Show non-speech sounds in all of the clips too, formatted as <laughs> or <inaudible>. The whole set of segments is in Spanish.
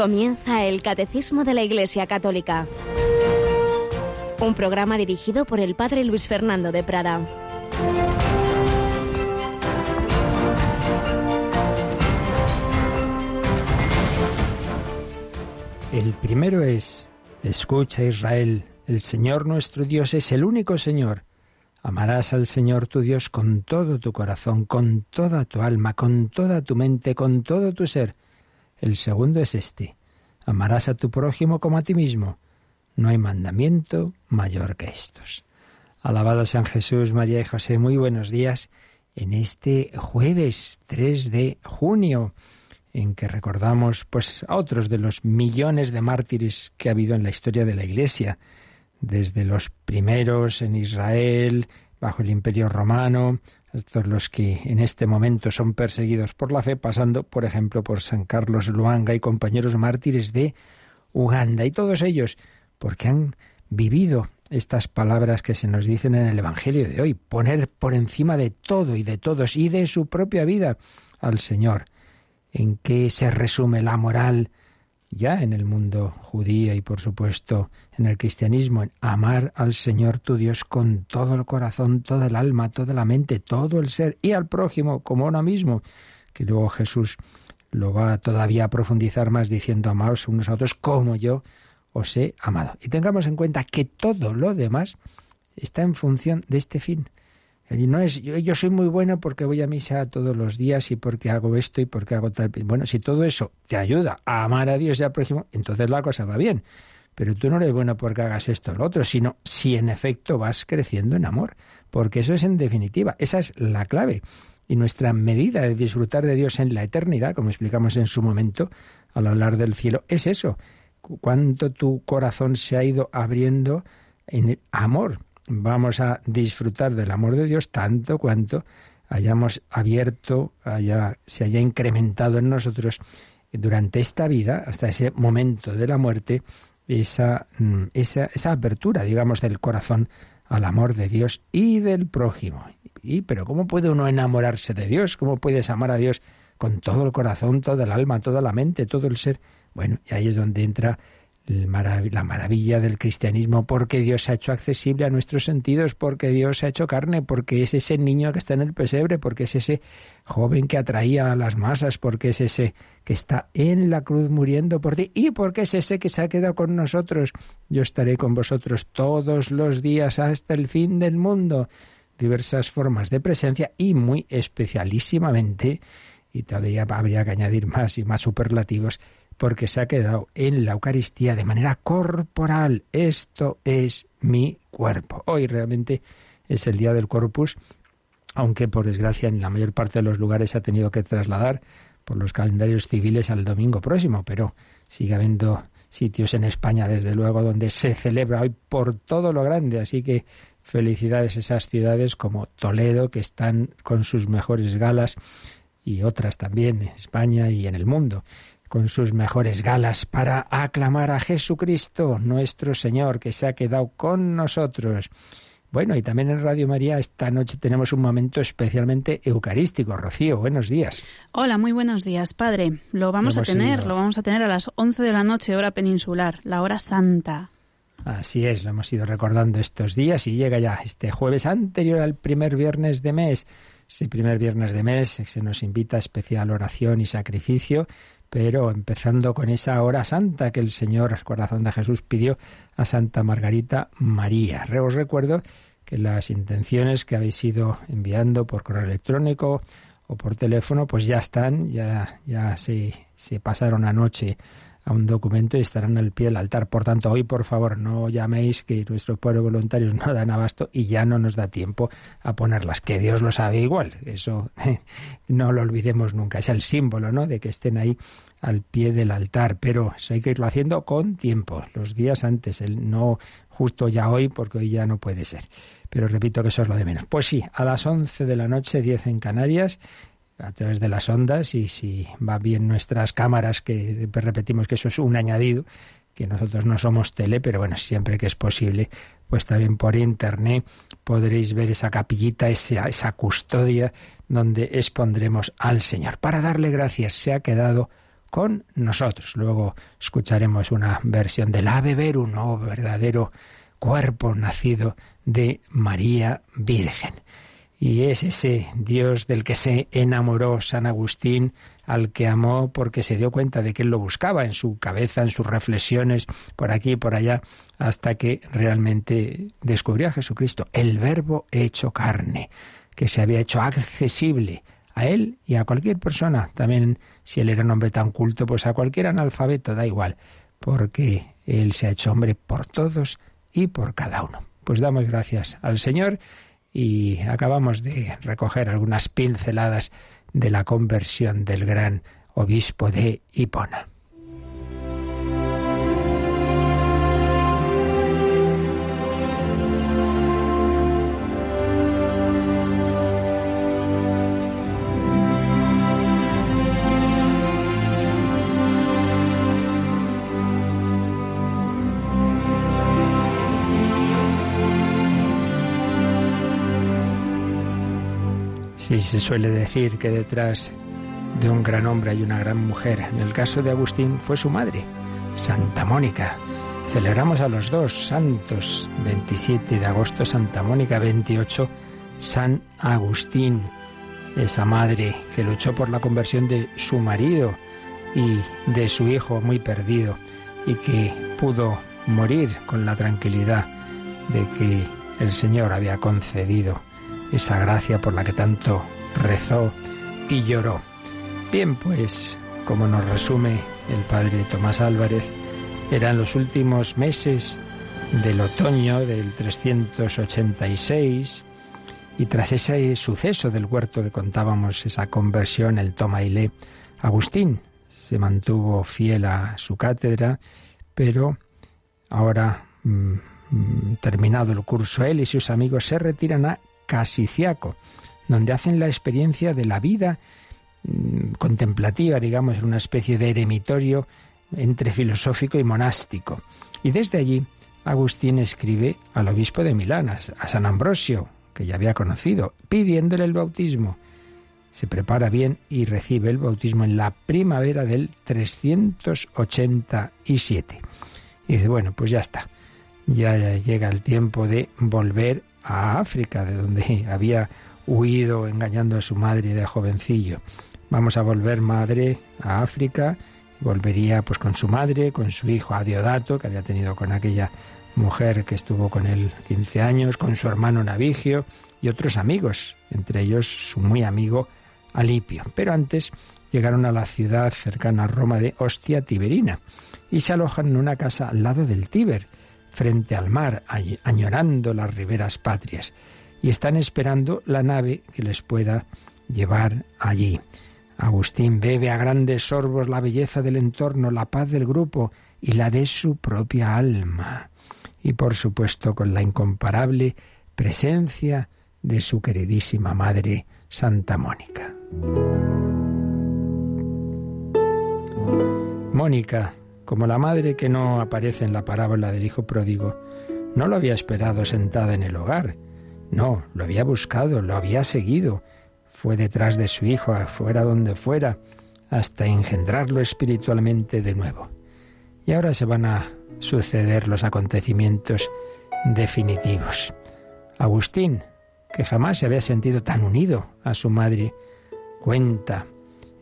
Comienza el Catecismo de la Iglesia Católica. Un programa dirigido por el Padre Luis Fernando de Prada. El primero es, escucha Israel, el Señor nuestro Dios es el único Señor. Amarás al Señor tu Dios con todo tu corazón, con toda tu alma, con toda tu mente, con todo tu ser el segundo es este. Amarás a tu prójimo como a ti mismo. No hay mandamiento mayor que estos. Alabado San Jesús, María y José, muy buenos días en este jueves 3 de junio, en que recordamos pues a otros de los millones de mártires que ha habido en la historia de la Iglesia, desde los primeros en Israel, bajo el Imperio Romano, estos los que en este momento son perseguidos por la fe, pasando, por ejemplo, por San Carlos Luanga y compañeros mártires de Uganda, y todos ellos, porque han vivido estas palabras que se nos dicen en el Evangelio de hoy, poner por encima de todo y de todos y de su propia vida al Señor. ¿En qué se resume la moral ya en el mundo judío y por supuesto en el cristianismo, en amar al Señor tu Dios con todo el corazón, toda el alma, toda la mente, todo el ser y al prójimo como uno mismo, que luego Jesús lo va todavía a profundizar más diciendo amaos unos a otros como yo os he amado. Y tengamos en cuenta que todo lo demás está en función de este fin. Y no es, yo, soy muy bueno porque voy a misa todos los días y porque hago esto y porque hago tal. Bueno, si todo eso te ayuda a amar a Dios y al prójimo, entonces la cosa va bien. Pero tú no eres bueno porque hagas esto o lo otro, sino si en efecto vas creciendo en amor. Porque eso es en definitiva, esa es la clave. Y nuestra medida de disfrutar de Dios en la eternidad, como explicamos en su momento al hablar del cielo, es eso. Cuánto tu corazón se ha ido abriendo en amor vamos a disfrutar del amor de Dios tanto cuanto hayamos abierto, haya, se haya incrementado en nosotros durante esta vida, hasta ese momento de la muerte, esa, mm, esa, esa apertura, digamos, del corazón al amor de Dios y del prójimo. Y, pero ¿cómo puede uno enamorarse de Dios? ¿Cómo puedes amar a Dios con todo el corazón, toda el alma, toda la mente, todo el ser? Bueno, y ahí es donde entra la maravilla del cristianismo, porque Dios se ha hecho accesible a nuestros sentidos, porque Dios se ha hecho carne, porque es ese niño que está en el pesebre, porque es ese joven que atraía a las masas, porque es ese que está en la cruz muriendo por ti, y porque es ese que se ha quedado con nosotros. Yo estaré con vosotros todos los días hasta el fin del mundo. Diversas formas de presencia y muy especialísimamente, y todavía habría que añadir más y más superlativos, porque se ha quedado en la Eucaristía de manera corporal. Esto es mi cuerpo. Hoy realmente es el día del Corpus, aunque por desgracia en la mayor parte de los lugares se ha tenido que trasladar por los calendarios civiles al domingo próximo, pero sigue habiendo sitios en España, desde luego, donde se celebra hoy por todo lo grande. Así que felicidades a esas ciudades como Toledo, que están con sus mejores galas, y otras también en España y en el mundo con sus mejores galas para aclamar a Jesucristo, nuestro Señor, que se ha quedado con nosotros. Bueno, y también en Radio María esta noche tenemos un momento especialmente eucarístico. Rocío, buenos días. Hola, muy buenos días, Padre. Lo vamos a tener, lo vamos a tener a las 11 de la noche, hora peninsular, la hora santa. Así es, lo hemos ido recordando estos días y llega ya este jueves anterior al primer viernes de mes. Ese primer viernes de mes se nos invita a especial oración y sacrificio pero empezando con esa hora santa que el Señor, el corazón de Jesús, pidió a Santa Margarita María. Os recuerdo que las intenciones que habéis ido enviando por correo electrónico o por teléfono, pues ya están, ya, ya se, se pasaron anoche a un documento y estarán al pie del altar. Por tanto, hoy, por favor, no llaméis que nuestros pueblos voluntarios no dan abasto y ya no nos da tiempo a ponerlas. Que Dios lo sabe igual. Eso <laughs> no lo olvidemos nunca. Es el símbolo, ¿no? De que estén ahí al pie del altar. Pero eso hay que irlo haciendo con tiempo, los días antes, el no justo ya hoy, porque hoy ya no puede ser. Pero repito que eso es lo de menos. Pues sí, a las 11 de la noche, 10 en Canarias, a través de las ondas y si va bien nuestras cámaras, que repetimos que eso es un añadido, que nosotros no somos tele, pero bueno, siempre que es posible, pues también por internet podréis ver esa capillita, esa, esa custodia donde expondremos al Señor. Para darle gracias, se ha quedado con nosotros. Luego escucharemos una versión del Ave Verum, un verdadero cuerpo nacido de María Virgen. Y es ese Dios del que se enamoró San Agustín, al que amó porque se dio cuenta de que él lo buscaba en su cabeza, en sus reflexiones, por aquí y por allá, hasta que realmente descubrió a Jesucristo, el verbo hecho carne, que se había hecho accesible a él y a cualquier persona. También si él era un hombre tan culto, pues a cualquier analfabeto da igual, porque él se ha hecho hombre por todos y por cada uno. Pues damos gracias al Señor y acabamos de recoger algunas pinceladas de la conversión del gran obispo de Hipona. Sí, se suele decir que detrás de un gran hombre hay una gran mujer. En el caso de Agustín fue su madre, Santa Mónica. Celebramos a los dos santos, 27 de agosto Santa Mónica, 28 San Agustín, esa madre que luchó por la conversión de su marido y de su hijo muy perdido y que pudo morir con la tranquilidad de que el Señor había concedido esa gracia por la que tanto rezó y lloró. Bien, pues, como nos resume el padre Tomás Álvarez, eran los últimos meses del otoño del 386 y tras ese suceso del huerto que contábamos, esa conversión, el toma y le, Agustín se mantuvo fiel a su cátedra, pero ahora, mm, mm, terminado el curso, él y sus amigos se retiran a Casiciaco, donde hacen la experiencia de la vida mm, contemplativa, digamos, en una especie de eremitorio entre filosófico y monástico. Y desde allí Agustín escribe al obispo de Milán, a San Ambrosio, que ya había conocido, pidiéndole el bautismo. Se prepara bien y recibe el bautismo en la primavera del 387. Y dice, bueno, pues ya está. Ya llega el tiempo de volver a África, de donde <laughs> había huido engañando a su madre de jovencillo. Vamos a volver madre a África, volvería pues con su madre, con su hijo Adiodato, que había tenido con aquella mujer que estuvo con él 15 años, con su hermano Navigio y otros amigos, entre ellos su muy amigo Alipio. Pero antes llegaron a la ciudad cercana a Roma de Ostia Tiberina y se alojan en una casa al lado del Tíber frente al mar, añorando las riberas patrias, y están esperando la nave que les pueda llevar allí. Agustín bebe a grandes sorbos la belleza del entorno, la paz del grupo y la de su propia alma. Y por supuesto con la incomparable presencia de su queridísima madre, Santa Mónica. Mónica, como la madre que no aparece en la parábola del hijo pródigo, no lo había esperado sentada en el hogar. No, lo había buscado, lo había seguido. Fue detrás de su hijo, afuera donde fuera, hasta engendrarlo espiritualmente de nuevo. Y ahora se van a suceder los acontecimientos definitivos. Agustín, que jamás se había sentido tan unido a su madre, cuenta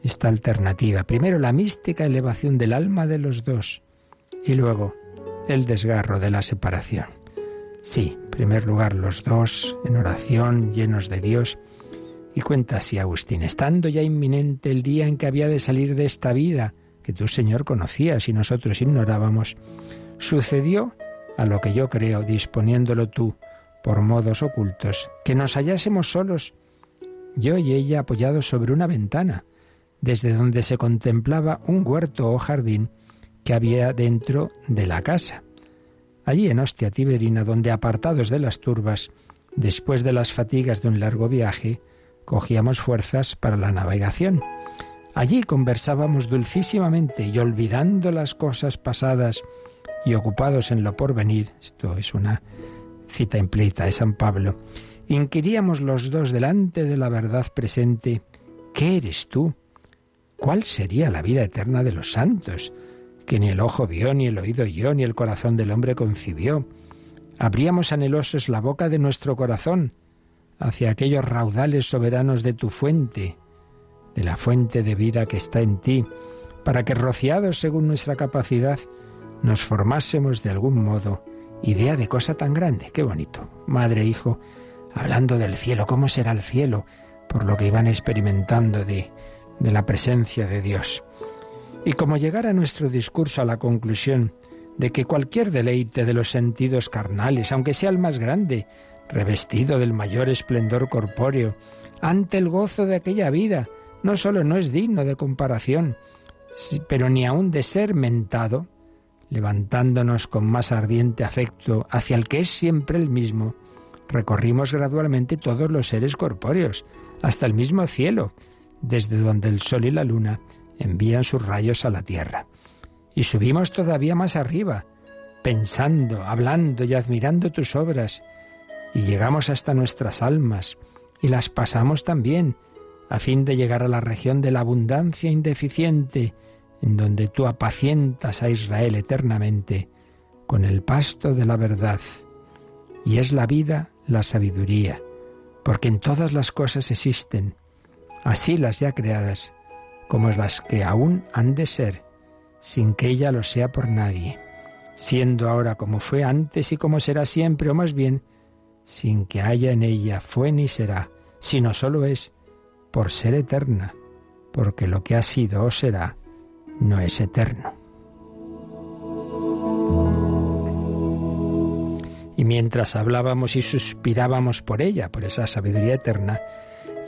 esta alternativa. Primero la mística elevación del alma de los dos y luego el desgarro de la separación. Sí, en primer lugar los dos en oración, llenos de Dios. Y cuenta así Agustín, estando ya inminente el día en que había de salir de esta vida, que tú, Señor, conocías y nosotros ignorábamos, sucedió a lo que yo creo, disponiéndolo tú por modos ocultos, que nos hallásemos solos, yo y ella apoyados sobre una ventana, desde donde se contemplaba un huerto o jardín que había dentro de la casa. Allí en Ostia Tiberina, donde apartados de las turbas, después de las fatigas de un largo viaje, cogíamos fuerzas para la navegación. Allí conversábamos dulcísimamente y olvidando las cosas pasadas y ocupados en lo porvenir, esto es una cita implícita de San Pablo, inquiríamos los dos delante de la verdad presente, ¿qué eres tú? ¿Cuál sería la vida eterna de los santos? Que ni el ojo vio, ni el oído oyó, ni el corazón del hombre concibió. Abríamos anhelosos la boca de nuestro corazón hacia aquellos raudales soberanos de tu fuente, de la fuente de vida que está en ti, para que rociados según nuestra capacidad, nos formásemos de algún modo idea de cosa tan grande. Qué bonito. Madre e hijo, hablando del cielo, ¿cómo será el cielo? Por lo que iban experimentando de, de la presencia de Dios. Y como llegara nuestro discurso a la conclusión de que cualquier deleite de los sentidos carnales, aunque sea el más grande, revestido del mayor esplendor corpóreo, ante el gozo de aquella vida, no solo no es digno de comparación, pero ni aun de ser mentado, levantándonos con más ardiente afecto hacia el que es siempre el mismo, recorrimos gradualmente todos los seres corpóreos, hasta el mismo cielo, desde donde el sol y la luna envían sus rayos a la tierra. Y subimos todavía más arriba, pensando, hablando y admirando tus obras, y llegamos hasta nuestras almas, y las pasamos también, a fin de llegar a la región de la abundancia indeficiente, en donde tú apacientas a Israel eternamente con el pasto de la verdad. Y es la vida la sabiduría, porque en todas las cosas existen, así las ya creadas, como las que aún han de ser, sin que ella lo sea por nadie, siendo ahora como fue antes y como será siempre, o más bien, sin que haya en ella fue ni será, sino solo es, por ser eterna, porque lo que ha sido o será no es eterno. Y mientras hablábamos y suspirábamos por ella, por esa sabiduría eterna,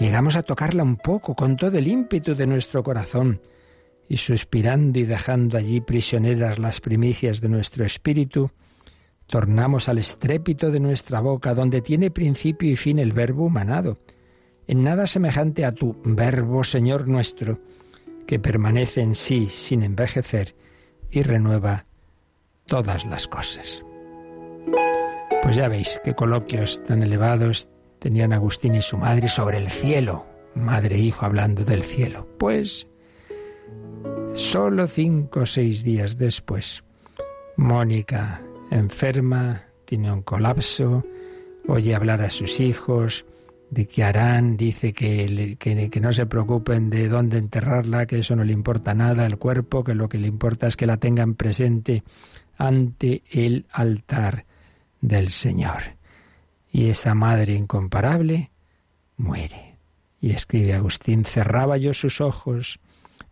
llegamos a tocarla un poco con todo el ímpetu de nuestro corazón, y suspirando y dejando allí prisioneras las primicias de nuestro espíritu, tornamos al estrépito de nuestra boca, donde tiene principio y fin el verbo humanado, en nada semejante a tu verbo, Señor nuestro, que permanece en sí sin envejecer y renueva todas las cosas. Pues ya veis qué coloquios tan elevados tenían Agustín y su madre sobre el cielo, madre e hijo hablando del cielo. Pues solo cinco o seis días después, Mónica enferma, tiene un colapso, oye hablar a sus hijos, de que harán, dice que, que, no se preocupen de dónde enterrarla, que eso no le importa nada el cuerpo, que lo que le importa es que la tengan presente ante el altar del Señor. Y esa madre incomparable muere. Y escribe Agustín, cerraba yo sus ojos,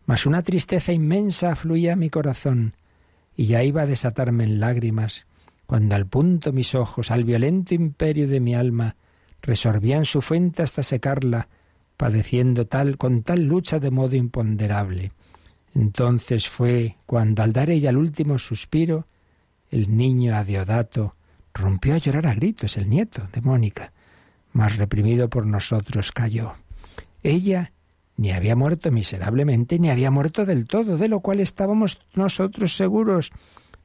mas una tristeza inmensa fluía a mi corazón, y ya iba a desatarme en lágrimas, cuando al punto mis ojos, al violento imperio de mi alma, resorbían su fuente hasta secarla, padeciendo tal con tal lucha de modo imponderable. Entonces fue cuando al dar ella el último suspiro, el niño Adiodato rompió a llorar a gritos, el nieto de Mónica, mas reprimido por nosotros cayó. Ella ni había muerto miserablemente, ni había muerto del todo, de lo cual estábamos nosotros seguros,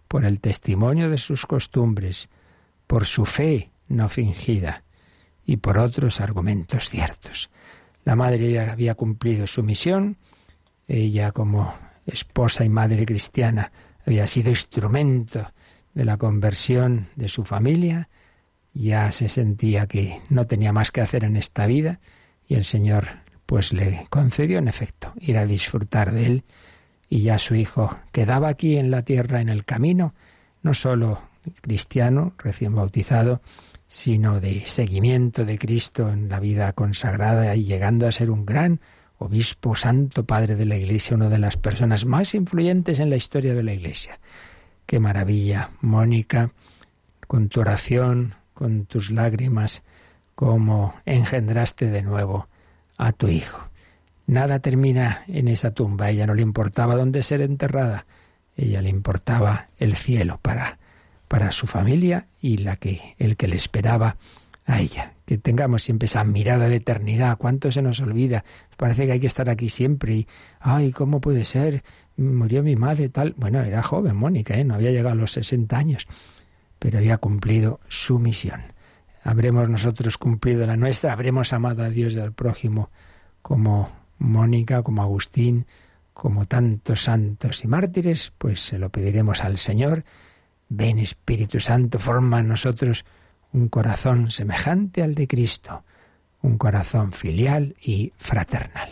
por el testimonio de sus costumbres, por su fe no fingida y por otros argumentos ciertos. La madre ya había cumplido su misión, ella como esposa y madre cristiana había sido instrumento de la conversión de su familia, ya se sentía que no tenía más que hacer en esta vida y el Señor pues le concedió en efecto ir a disfrutar de él y ya su hijo quedaba aquí en la tierra en el camino, no solo cristiano, recién bautizado, sino de seguimiento de Cristo en la vida consagrada y llegando a ser un gran obispo santo padre de la Iglesia, una de las personas más influyentes en la historia de la Iglesia. Qué maravilla, Mónica, con tu oración, con tus lágrimas, cómo engendraste de nuevo a tu hijo. Nada termina en esa tumba. Ella no le importaba dónde ser enterrada. Ella le importaba el cielo para para su familia y la que el que le esperaba a ella. Que tengamos siempre esa mirada de eternidad. ¿Cuánto se nos olvida? Parece que hay que estar aquí siempre y, ay, ¿cómo puede ser? Murió mi madre, tal. Bueno, era joven, Mónica, ¿eh? no había llegado a los 60 años, pero había cumplido su misión. Habremos nosotros cumplido la nuestra, habremos amado a Dios y al prójimo como Mónica, como Agustín, como tantos santos y mártires, pues se lo pediremos al Señor. Ven Espíritu Santo, forma en nosotros un corazón semejante al de Cristo, un corazón filial y fraternal.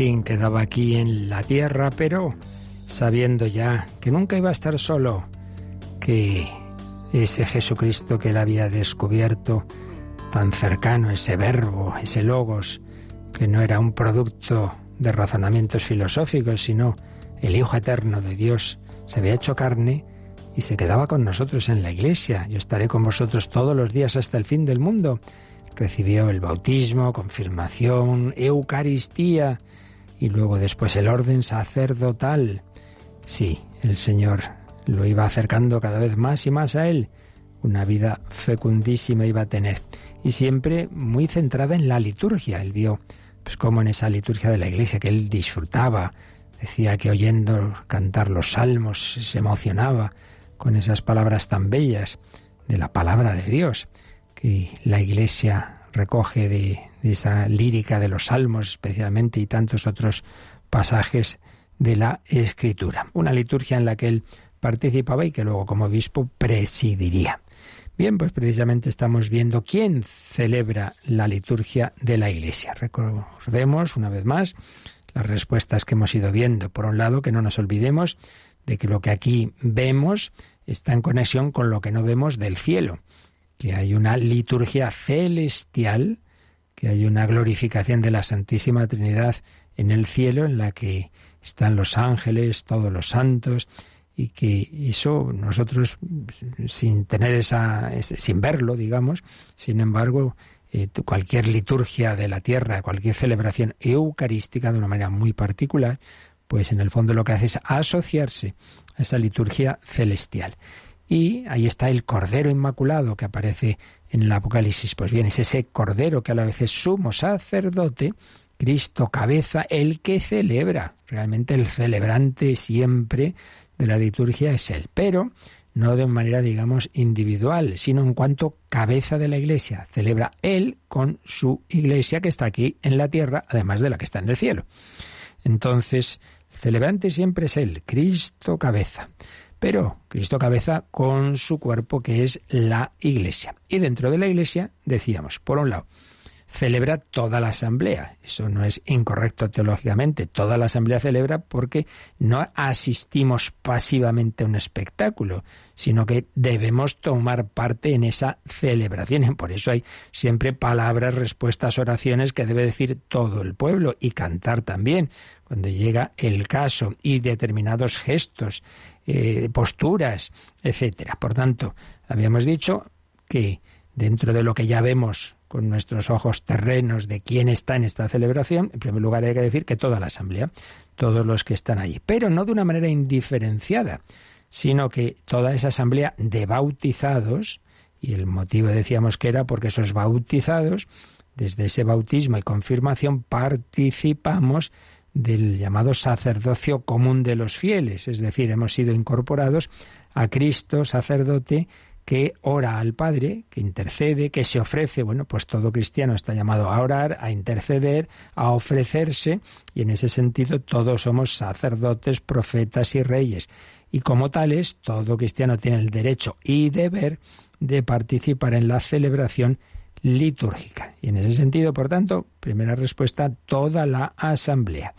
Quedaba aquí en la tierra, pero sabiendo ya que nunca iba a estar solo, que ese Jesucristo que él había descubierto tan cercano, ese verbo, ese logos, que no era un producto de razonamientos filosóficos, sino el Hijo Eterno de Dios, se había hecho carne y se quedaba con nosotros en la iglesia. Yo estaré con vosotros todos los días hasta el fin del mundo recibió el bautismo, confirmación, Eucaristía y luego después el orden sacerdotal. Sí, el Señor lo iba acercando cada vez más y más a Él. Una vida fecundísima iba a tener. Y siempre muy centrada en la liturgia. Él vio, pues como en esa liturgia de la iglesia que él disfrutaba. Decía que oyendo cantar los salmos se emocionaba con esas palabras tan bellas de la palabra de Dios que la Iglesia recoge de, esa lírica de los salmos especialmente y tantos otros pasajes de la Escritura. Una liturgia en la que él participaba y que luego como obispo presidiría. Bien, pues precisamente estamos viendo quién celebra la liturgia de la Iglesia. Recordemos una vez más las respuestas que hemos ido viendo. Por un lado, que no nos olvidemos de que lo que aquí vemos está en conexión con lo que no vemos del cielo que hay una liturgia celestial, que hay una glorificación de la Santísima Trinidad en el cielo, en la que están los ángeles, todos los santos, y que eso nosotros, sin tener esa, sin verlo, digamos, sin embargo, eh, cualquier liturgia de la tierra, cualquier celebración eucarística de una manera muy particular, pues en el fondo lo que hace es asociarse a esa liturgia celestial. Y ahí está el Cordero Inmaculado que aparece en el Apocalipsis. Pues bien, es ese Cordero que a la vez es sumo sacerdote, Cristo cabeza, el que celebra. Realmente el celebrante siempre de la liturgia es Él, pero no de manera, digamos, individual, sino en cuanto cabeza de la Iglesia. Celebra Él con su Iglesia que está aquí en la tierra, además de la que está en el cielo. Entonces, el celebrante siempre es Él, Cristo cabeza pero Cristo cabeza con su cuerpo que es la Iglesia. Y dentro de la Iglesia, decíamos, por un lado, celebra toda la asamblea. Eso no es incorrecto teológicamente. Toda la asamblea celebra porque no asistimos pasivamente a un espectáculo, sino que debemos tomar parte en esa celebración. Por eso hay siempre palabras, respuestas, oraciones que debe decir todo el pueblo y cantar también cuando llega el caso y determinados gestos eh, posturas, etcétera. Por tanto, habíamos dicho que dentro de lo que ya vemos con nuestros ojos terrenos de quién está en esta celebración, en primer lugar hay que decir que toda la asamblea, todos los que están allí, pero no de una manera indiferenciada, sino que toda esa asamblea de bautizados, y el motivo decíamos que era porque esos bautizados, desde ese bautismo y confirmación, participamos del llamado sacerdocio común de los fieles, es decir, hemos sido incorporados a Cristo, sacerdote, que ora al Padre, que intercede, que se ofrece, bueno, pues todo cristiano está llamado a orar, a interceder, a ofrecerse, y en ese sentido todos somos sacerdotes, profetas y reyes. Y como tales, todo cristiano tiene el derecho y deber de participar en la celebración litúrgica. Y en ese sentido, por tanto, primera respuesta, toda la asamblea.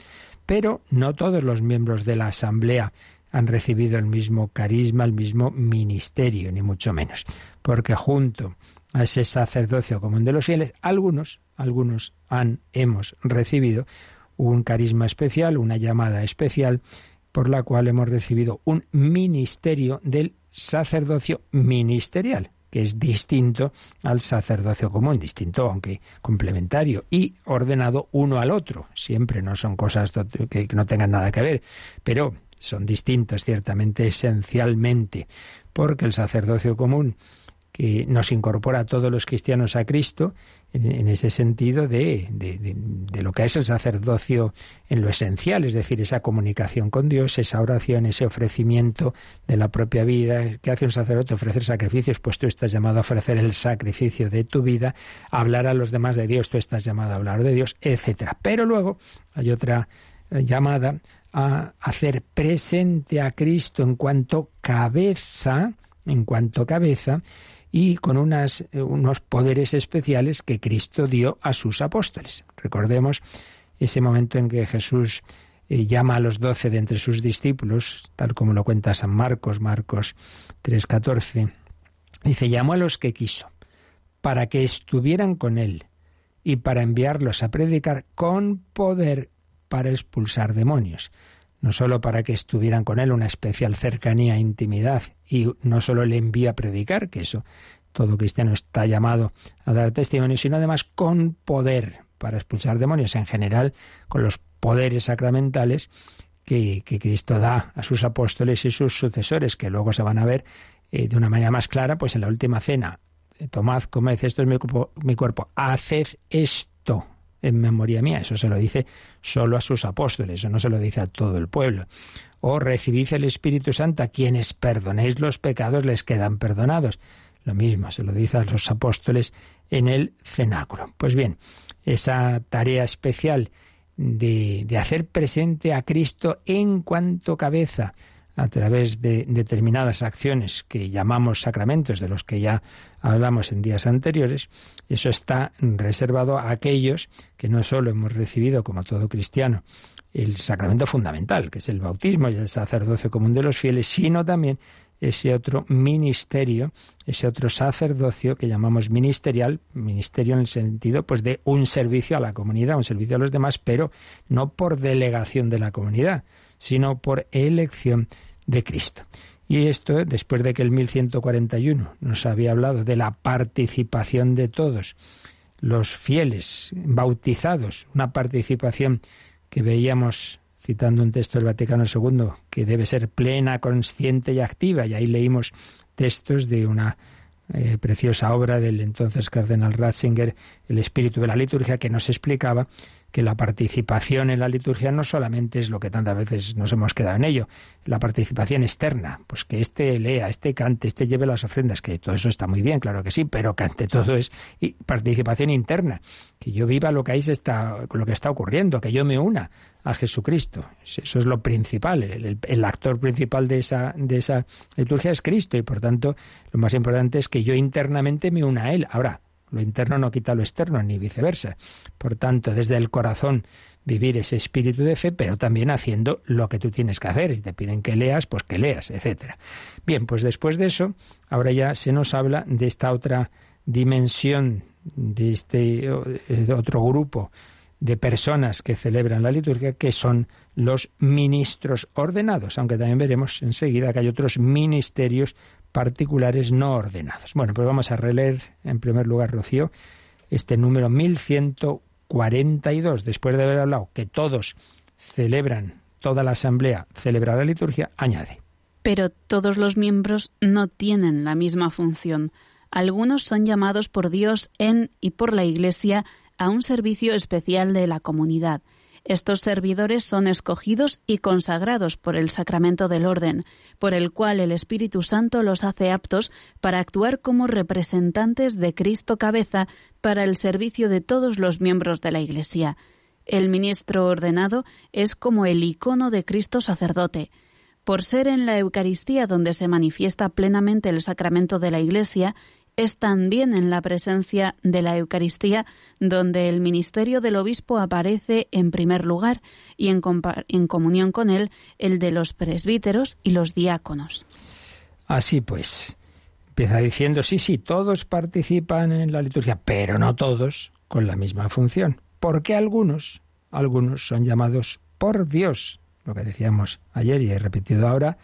Pero no todos los miembros de la asamblea han recibido el mismo carisma, el mismo ministerio, ni mucho menos. Porque junto a ese sacerdocio común de los fieles, algunos, algunos han, hemos recibido un carisma especial, una llamada especial, por la cual hemos recibido un ministerio del sacerdocio ministerial que es distinto al sacerdocio común, distinto aunque complementario y ordenado uno al otro. Siempre no son cosas que no tengan nada que ver, pero son distintos ciertamente esencialmente, porque el sacerdocio común que nos incorpora a todos los cristianos a Cristo, en, ese sentido de, de, lo que es el sacerdocio en lo esencial, es decir, esa comunicación con Dios, esa oración, ese ofrecimiento de la propia vida. ¿Qué hace un sacerdote? Ofrecer sacrificios, pues tú estás llamado a ofrecer el sacrificio de tu vida, hablar a los demás de Dios, tú estás llamado a hablar de Dios, etcétera. Pero luego hay otra llamada a hacer presente a Cristo en cuanto cabeza, en cuanto cabeza, y con unas, eh, unos poderes especiales que Cristo dio a sus apóstoles. Recordemos ese momento en que Jesús eh, llama a los doce de entre sus discípulos, tal como lo cuenta San Marcos, Marcos 3:14. Dice, llamó a los que quiso, para que estuvieran con él y para enviarlos a predicar con poder para expulsar demonios no solo para que estuvieran con él una especial cercanía e intimidad, y no solo le envía a predicar, que eso todo cristiano está llamado a dar testimonio, sino además con poder para expulsar demonios, en general con los poderes sacramentales que, Cristo da a sus apóstoles y sus sucesores, que luego se van a ver eh, de una manera más clara, pues en la última cena. Tomad, comed, esto es mi mi cuerpo, haced esto en memoria mía. Eso se lo dice solo a sus apóstoles, eso no se lo dice a todo el pueblo. O recibid el Espíritu Santo, a quienes perdonéis los pecados les quedan perdonados. Lo mismo se lo dice a los apóstoles en el cenáculo. Pues bien, esa tarea especial de, de hacer presente a Cristo en cuanto cabeza, a través de determinadas acciones que llamamos sacramentos, de los que ya hablamos en días anteriores, eso está reservado a aquellos que no solo hemos recibido, como todo cristiano, el sacramento fundamental, que es el bautismo y el sacerdocio común de los fieles, sino también ese otro ministerio, ese otro sacerdocio que llamamos ministerial, ministerio en el sentido pues de un servicio a la comunidad, un servicio a los demás, pero no por delegación de la comunidad, sino por elección de Cristo. Y esto, después de que el 1141 nos había hablado de la participación de todos los fieles bautizados, una participación que veíamos citando un texto del Vaticano II, que debe ser plena, consciente y activa, y ahí leímos textos de una eh, preciosa obra del entonces cardenal Ratzinger, El espíritu de la liturgia, que nos explicaba que la participación en la liturgia no solamente es lo que tantas veces nos hemos quedado en ello, la participación externa, pues que este lea, este cante, este lleve las ofrendas, que todo eso está muy bien, claro que sí, pero que ante todo es participación interna, que yo viva lo que ahí está, lo que está ocurriendo, que yo me una a Jesucristo. Eso es lo principal, el, el actor principal de esa, de esa liturgia es Cristo y por tanto lo más importante es que yo internamente me una a Él. Ahora, lo interno no quita lo externo, ni viceversa. Por tanto, desde el corazón vivir ese espíritu de fe, pero también haciendo lo que tú tienes que hacer. Si te piden que leas, pues que leas, etcétera. Bien, pues después de eso, ahora ya se nos habla de esta otra dimensión, de este otro grupo de personas que celebran la liturgia, que son los ministros ordenados, aunque también veremos enseguida que hay otros ministerios particulares no ordenados. Bueno, pues vamos a releer en primer lugar, Rocío, este número 1142, después de haber hablado que todos celebran, toda la asamblea celebra la liturgia, añade. Pero todos los miembros no tienen la misma función. Algunos son llamados por Dios en y por la Iglesia a un servicio especial de la comunidad estos servidores son escogidos y consagrados por el sacramento del orden, por el cual el Espíritu Santo los hace aptos para actuar como representantes de Cristo cabeza para el servicio de todos los miembros de la Iglesia. El ministro ordenado es como el icono de Cristo sacerdote. Por ser en la Eucaristía donde se manifiesta plenamente el sacramento de la Iglesia, es también en la presencia de la Eucaristía donde el ministerio del obispo aparece en primer lugar y en, en, comunión con él el de los presbíteros y los diáconos. Así pues, empieza diciendo, sí, sí, todos participan en la liturgia, pero no todos con la misma función, porque algunos, algunos son llamados por Dios, lo que decíamos ayer y he repetido ahora,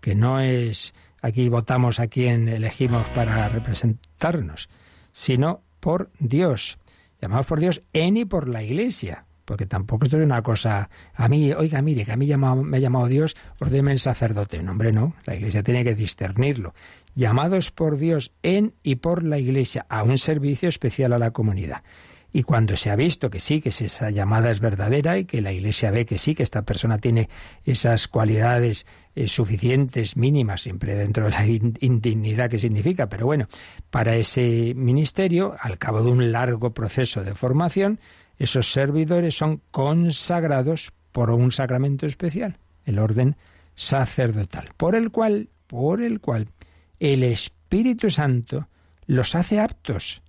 que no es aquí votamos a quién elegimos para representarnos, sino por Dios. Llamados por Dios en y por la Iglesia. Porque tampoco esto es una cosa. A mí, oiga, mire, que a mí me ha llamado Dios, ordeme el sacerdote. No, hombre, no. La Iglesia tiene que discernirlo. Llamados por Dios en y por la Iglesia a un servicio especial a la comunidad. Y cuando se ha visto que sí, que esa llamada es verdadera y que la Iglesia ve que sí, que esta persona tiene esas cualidades eh, suficientes, mínimas, siempre dentro de la indignidad que significa, pero bueno, para ese ministerio, al cabo de un largo proceso de formación, esos servidores son consagrados por un sacramento especial, el orden sacerdotal, por el cual, por el cual el Espíritu Santo los hace aptos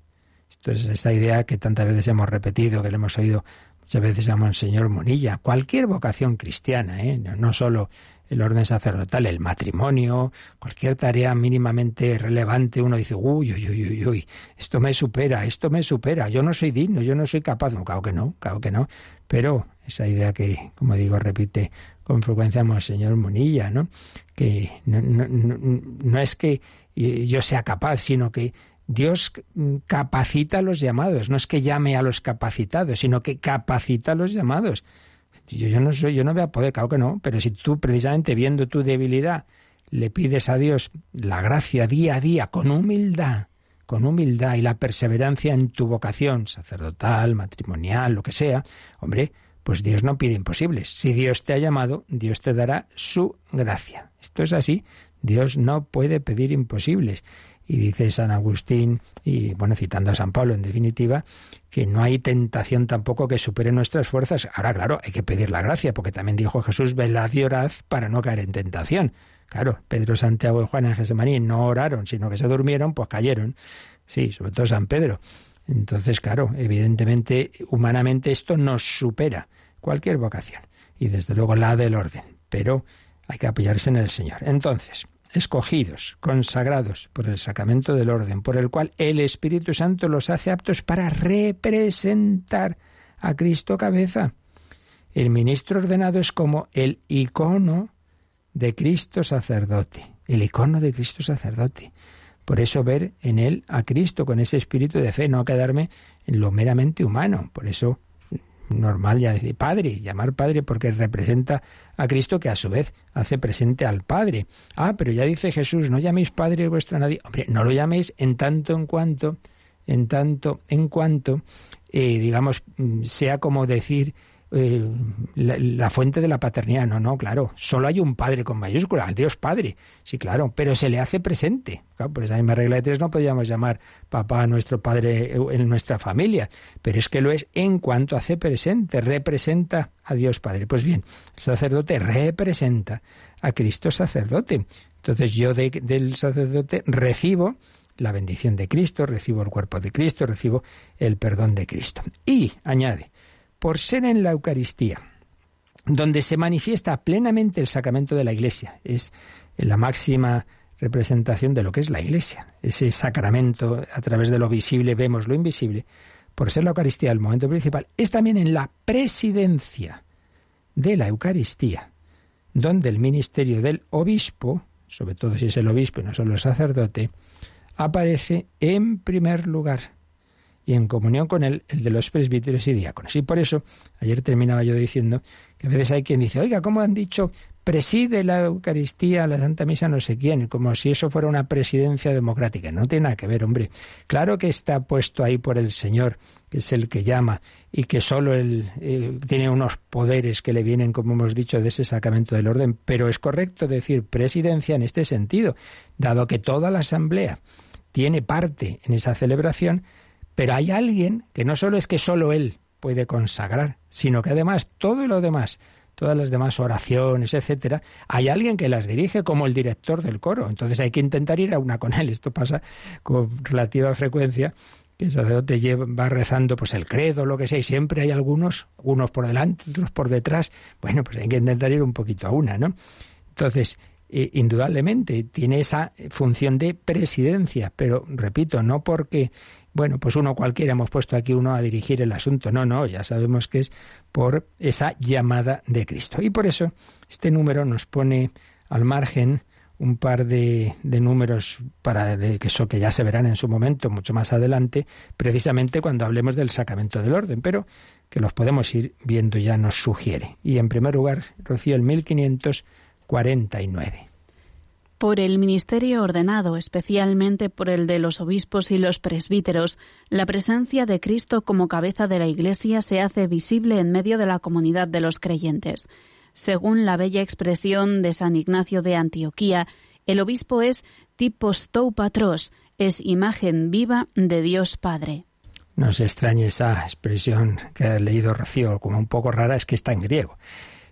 entonces, esta idea que tantas veces hemos repetido, que le hemos oído muchas veces a Monseñor Monilla, cualquier vocación cristiana, ¿eh? no solo el orden sacerdotal, el matrimonio, cualquier tarea mínimamente relevante, uno dice, uy, uy, uy, uy, esto me supera, esto me supera, yo no soy digno, yo no soy capaz. No, claro que no, claro que no. Pero esa idea que, como digo, repite con frecuencia Monseñor Monilla, ¿no? Que no es que yo sea capaz, sino que Dios capacita a los llamados, no es que llame a los capacitados, sino que capacita a los llamados. Yo, no soy, yo no voy a poder, claro que no, pero si tú precisamente viendo tu debilidad le pides a Dios la gracia día a día con humildad, con humildad y la perseverancia en tu vocación sacerdotal, matrimonial, lo que sea, hombre, pues Dios no pide imposibles. Si Dios te ha llamado, Dios te dará su gracia. Esto es así. Dios no puede pedir imposibles. Y dice San Agustín, y bueno, citando a San Pablo en definitiva, que no hay tentación tampoco que supere nuestras fuerzas. Ahora, claro, hay que pedir la gracia, porque también dijo Jesús, velad y orad para no caer en tentación. Claro, Pedro, Santiago y Juan en Gesemaní no oraron, sino que se durmieron, pues cayeron. Sí, sobre todo San Pedro. Entonces, claro, evidentemente, humanamente esto nos supera cualquier vocación. Y desde luego la del orden. Pero hay que apoyarse en el Señor. Entonces, escogidos, consagrados por el sacramento del orden, por el cual el Espíritu Santo los hace aptos para representar a Cristo cabeza. El ministro ordenado es como el icono de Cristo sacerdote, el icono de Cristo sacerdote. Por eso ver en él a Cristo con ese espíritu de fe, no quedarme en lo meramente humano. Por eso normal ya decir Padre, llamar Padre porque representa a Cristo que a su vez hace presente al Padre. Ah, pero ya dice Jesús, no llaméis Padre vuestro a nadie. Hombre, no lo llaméis en tanto en cuanto, en tanto en cuanto, eh, digamos, mm, sea como decir eh, la, fuente de la paternidad. No, no, claro. Solo hay un padre con mayúscula, Dios Padre. Sí, claro, pero se le hace presente. Claro, por esa misma regla de tres no podríamos llamar papá a nuestro padre en nuestra familia, pero es que lo es en cuanto hace presente, representa a Dios Padre. Pues bien, el sacerdote representa a Cristo sacerdote. Entonces yo del sacerdote recibo la bendición de Cristo, recibo el cuerpo de Cristo, recibo el perdón de Cristo. Y añade, por ser en la Eucaristía, donde se manifiesta plenamente el sacramento de la Iglesia. Es la máxima representación de lo que es la Iglesia. Ese sacramento, a través de lo visible vemos lo invisible. Por ser la Eucaristía el momento principal, es también en la presidencia de la Eucaristía, donde el ministerio del obispo, sobre todo si es el obispo y no solo el sacerdote, aparece en primer lugar y en comunión con él el de los presbíteros y diáconos. Y por eso, ayer terminaba yo diciendo que a veces hay quien dice, oiga, ¿cómo han dicho preside la Eucaristía, la Santa Misa, no sé quién, como si eso fuera una presidencia democrática. No tiene nada que ver, hombre. Claro que está puesto ahí por el Señor, que es el que llama, y que solo él eh, tiene unos poderes que le vienen, como hemos dicho, de ese sacramento del orden, pero es correcto decir presidencia en este sentido, dado que toda la Asamblea tiene parte en esa celebración, pero hay alguien que no solo es que solo él puede consagrar, sino que además todo lo demás, todas las demás oraciones, etcétera, hay alguien que las dirige como el director del coro. Entonces hay que intentar ir a una con él. Esto pasa con relativa frecuencia que el sacerdote va rezando pues el credo, lo que sea, y siempre hay algunos, unos por delante, otros por detrás. Bueno, pues hay que intentar ir un poquito a una, ¿no? Entonces, eh, indudablemente tiene esa función de presidencia, pero repito, no porque bueno, pues uno cualquiera hemos puesto aquí uno a dirigir el asunto. No, no, ya sabemos que es por esa llamada de Cristo. Y por eso este número nos pone al margen un par de, números para que eso que ya se verán en su momento mucho más adelante, precisamente cuando hablemos del sacramento del orden, pero que los podemos ir viendo ya nos sugiere. Y en primer lugar, Rocío, el 1549 por el ministerio ordenado, especialmente por el de los obispos y los presbíteros, la presencia de Cristo como cabeza de la Iglesia se hace visible en medio de la comunidad de los creyentes. Según la bella expresión de San Ignacio de Antioquía, el obispo es tipos tou patros, es imagen viva de Dios Padre. No se extrañe esa expresión que ha leído Rocío como un poco rara, es que está en griego.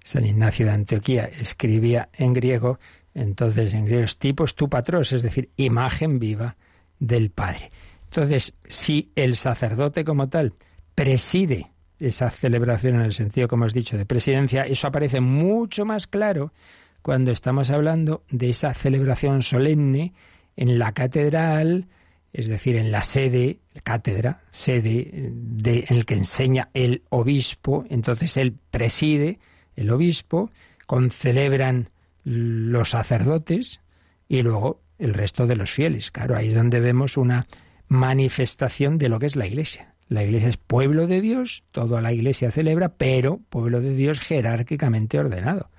San Ignacio de Antioquía escribía en griego entonces, en griego es tipos tu patros, es decir, imagen viva del Padre. Entonces, si el sacerdote como tal preside esa celebración en el sentido, como has dicho, de presidencia, eso aparece mucho más claro cuando estamos hablando de esa celebración solemne en la catedral, es decir, en la sede, cátedra, sede de, en el que enseña el obispo, entonces él preside, el obispo, concelebran los sacerdotes y luego el resto de los fieles. Claro, ahí es donde vemos una manifestación de lo que es la Iglesia. La Iglesia es pueblo de Dios, toda la Iglesia celebra, pero pueblo de Dios jerárquicamente ordenado.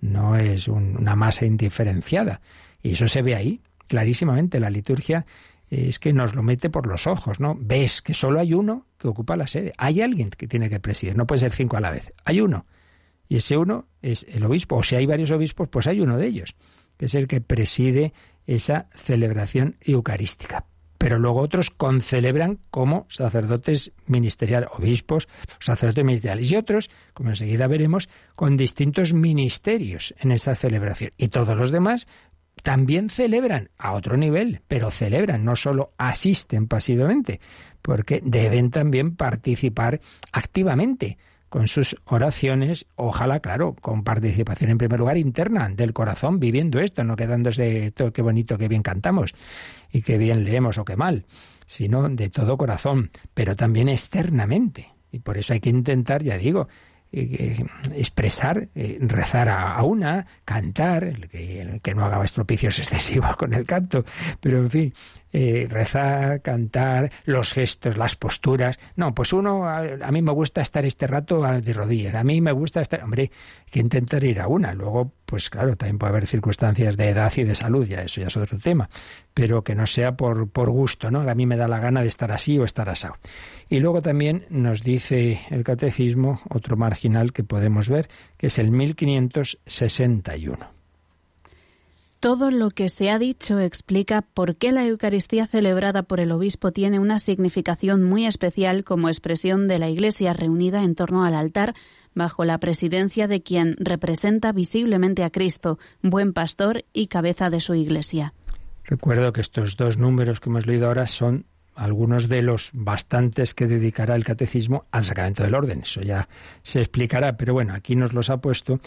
No es una masa indiferenciada. Y eso se ve ahí, clarísimamente. La liturgia es que nos lo mete por los ojos, ¿no? Ves que solo hay uno que ocupa la sede. Hay alguien que tiene que presidir, no puede ser cinco a la vez. Hay uno. Y ese uno es el obispo. O si hay varios obispos, pues hay uno de ellos, que es el que preside esa celebración eucarística. Pero luego otros concelebran como sacerdotes ministeriales, obispos, sacerdotes ministeriales, y otros, como enseguida veremos, con distintos ministerios en esa celebración. Y todos los demás también celebran a otro nivel, pero celebran, no solo asisten pasivamente, porque deben también participar activamente con sus oraciones, ojalá, claro, con participación en primer lugar interna del corazón, viviendo esto, no quedándose todo qué bonito, qué bien cantamos y qué bien leemos o qué mal, sino de todo corazón, pero también externamente. Y por eso hay que intentar, ya digo, eh, expresar, eh, rezar a, una, cantar, el que, que no haga estropicios <laughs> excesivos con el canto, pero en fin, eh, rezar, cantar, los gestos, las posturas. No, pues uno, a, mí me gusta estar este rato de rodillas, a mí me gusta estar, hombre, que intentar ir a una. Luego, pues claro, también puede haber circunstancias de edad y de salud, ya eso ya es otro tema, pero que no sea por, por gusto, ¿no? A mí me da la gana de estar así o estar asado. Y luego también nos dice el catecismo, otro marginal que podemos ver, que es el 1561. Todo lo que se ha dicho explica por qué la Eucaristía celebrada por el obispo tiene una significación muy especial como expresión de la Iglesia reunida en torno al altar bajo la presidencia de quien representa visiblemente a Cristo, buen pastor y cabeza de su Iglesia. Recuerdo que estos dos números que hemos leído ahora son algunos de los bastantes que dedicará el catecismo al sacramento del orden. Eso ya se explicará, pero bueno, aquí nos los ha puesto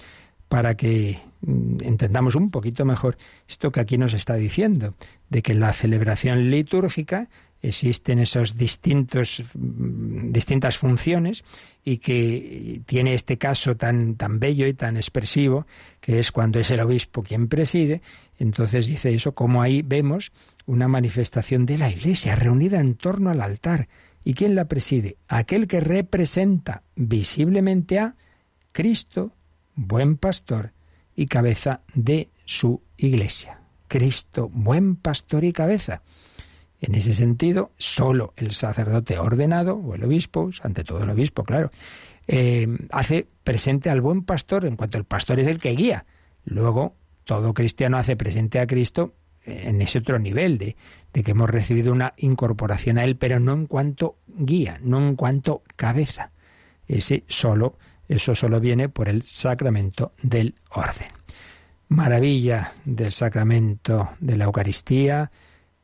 para que entendamos un poquito mejor esto que aquí nos está diciendo, de que en la celebración litúrgica existen esos distintos mm, distintas funciones y que tiene este caso tan tan bello y tan expresivo que es cuando es el obispo quien preside, entonces dice eso como ahí vemos una manifestación de la Iglesia reunida en torno al altar. ¿Y quién la preside? Aquel que representa visiblemente a Cristo buen pastor y cabeza de su iglesia. Cristo, buen pastor y cabeza. En ese sentido, solo el sacerdote ordenado, o el obispo, ante todo el obispo, claro, eh, hace presente al buen pastor en cuanto el pastor es el que guía. Luego, todo cristiano hace presente a Cristo en ese otro nivel de, de que hemos recibido una incorporación a Él, pero no en cuanto guía, no en cuanto cabeza. Ese solo eso solo viene por el sacramento del orden. Maravilla del sacramento de la Eucaristía,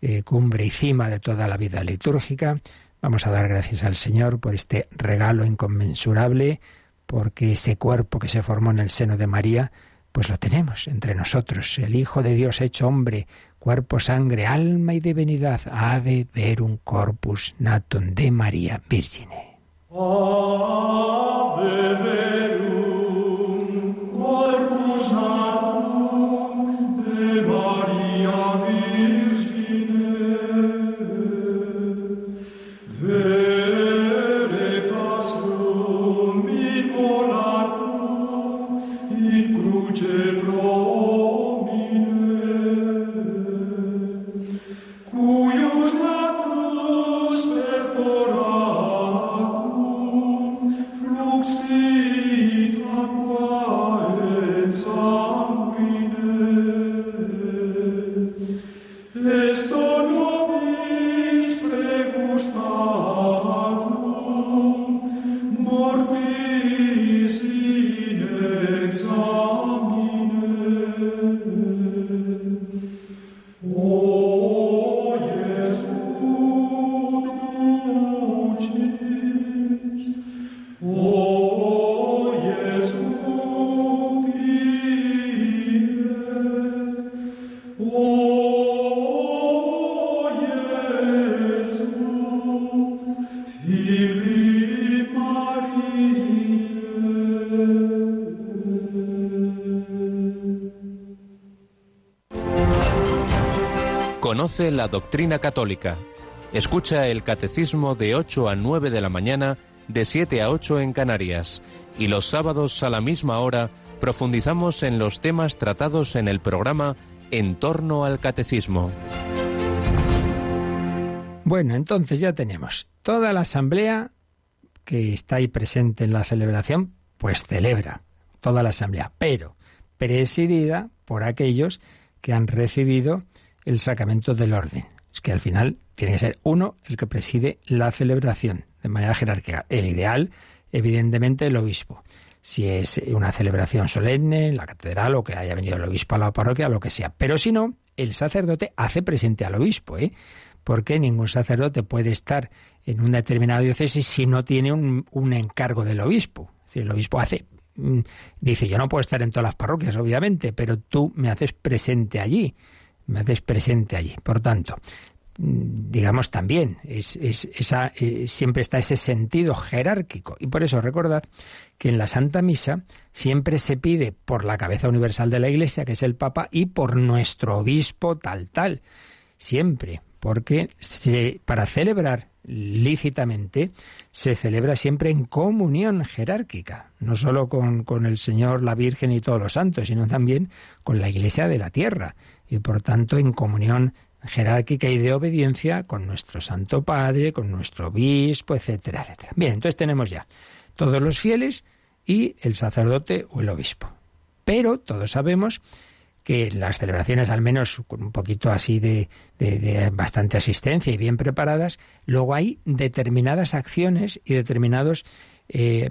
eh, cumbre y cima de toda la vida litúrgica. Vamos a dar gracias al Señor por este regalo inconmensurable, porque ese cuerpo que se formó en el seno de María, pues lo tenemos entre nosotros, el Hijo de Dios hecho hombre, cuerpo, sangre, alma y divinidad, ave verum corpus natum de María Virgine. Corpus La doctrina católica. Escucha el catecismo de 8 a 9 de la mañana, de 7 a 8 en Canarias. Y los sábados a la misma hora profundizamos en los temas tratados en el programa En torno al catecismo. Bueno, entonces ya tenemos toda la asamblea que está ahí presente en la celebración, pues celebra toda la asamblea, pero presidida por aquellos que han recibido el sacramento del orden. Es que al final tiene que ser uno el que preside la celebración de manera jerárquica. El ideal, evidentemente, el obispo. Si es una celebración solemne, en la catedral o que haya venido el obispo a la parroquia, lo que sea. Pero si no, el sacerdote hace presente al obispo, ¿eh? porque ningún sacerdote puede estar en una determinada diócesis si no tiene un, un encargo del obispo. Si el obispo hace Mm, dice, yo no puedo estar en todas las parroquias, obviamente, pero tú me haces presente allí, me haces presente allí. Por tanto, mm, digamos también, es, esa, eh, siempre está ese sentido jerárquico. Y por eso recordad que en la Santa Misa siempre se pide por la cabeza universal de la Iglesia, que es el Papa, y por nuestro obispo tal, tal. Siempre, porque para celebrar lícitamente, se celebra siempre en comunión jerárquica, no solo con, con, el Señor, la Virgen y todos los santos, sino también con la Iglesia de la tierra, y por tanto en comunión jerárquica y de obediencia con nuestro Santo Padre, con nuestro obispo, etcétera, etcétera. Bien, entonces tenemos ya todos los fieles y el sacerdote o el obispo. Pero todos sabemos que las celebraciones, al menos con un poquito así de, bastante asistencia y bien preparadas, luego hay determinadas acciones y determinados eh,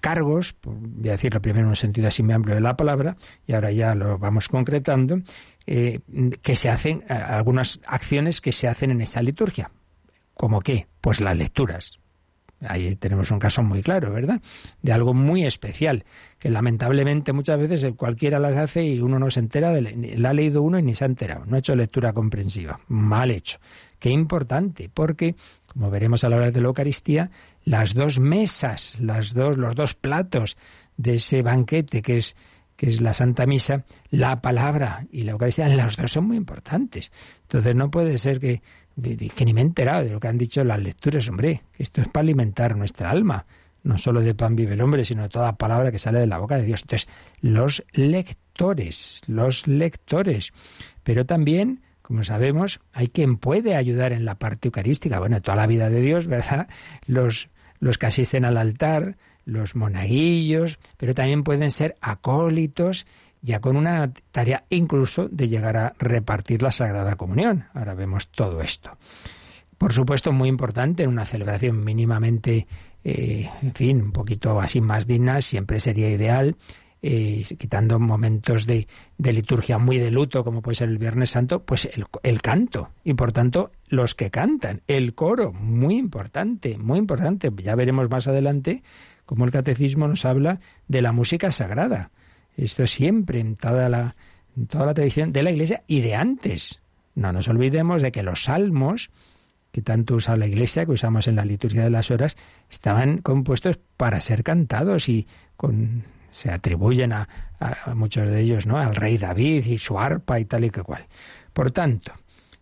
cargos, voy a decirlo primero en un sentido así muy amplio de la palabra, y ahora ya lo vamos concretando, eh, que se hacen, eh, algunas acciones que se hacen en esa liturgia. ¿Como qué? Pues las lecturas. Ahí tenemos un caso muy claro, ¿verdad? De algo muy especial, que lamentablemente muchas veces cualquiera las hace y uno no se entera, de, la ha leído uno y ni se ha enterado, no ha hecho lectura comprensiva, mal hecho. Qué importante, porque, como veremos a la hora de la Eucaristía, las dos mesas, las dos, los dos platos de ese banquete que es que es la Santa Misa, la palabra y la Eucaristía, las dos son muy importantes. Entonces no puede ser que que ni me he enterado de lo que han dicho las lecturas, hombre, esto es para alimentar nuestra alma, no solo de pan vive el hombre, sino de toda palabra que sale de la boca de Dios. Entonces, los lectores, los lectores, pero también, como sabemos, hay quien puede ayudar en la parte eucarística, bueno, toda la vida de Dios, ¿verdad? Los, los que asisten al altar, los monaguillos, pero también pueden ser acólitos ya con una tarea incluso de llegar a repartir la Sagrada Comunión. Ahora vemos todo esto. Por supuesto, muy importante, en una celebración mínimamente, eh, en fin, un poquito así más digna, siempre sería ideal, eh, quitando momentos de, liturgia muy de luto, como puede ser el Viernes Santo, pues el, el, canto. Y por tanto, los que cantan, el coro, muy importante, muy importante. Ya veremos más adelante cómo el catecismo nos habla de la música sagrada. Esto siempre en toda la, toda la tradición de la Iglesia y de antes. No nos olvidemos de que los salmos, que tanto usa la Iglesia, que usamos en la liturgia de las horas, estaban compuestos para ser cantados y con, se atribuyen a, a, muchos de ellos, ¿no? Al rey David y su arpa y tal y que cual. Por tanto,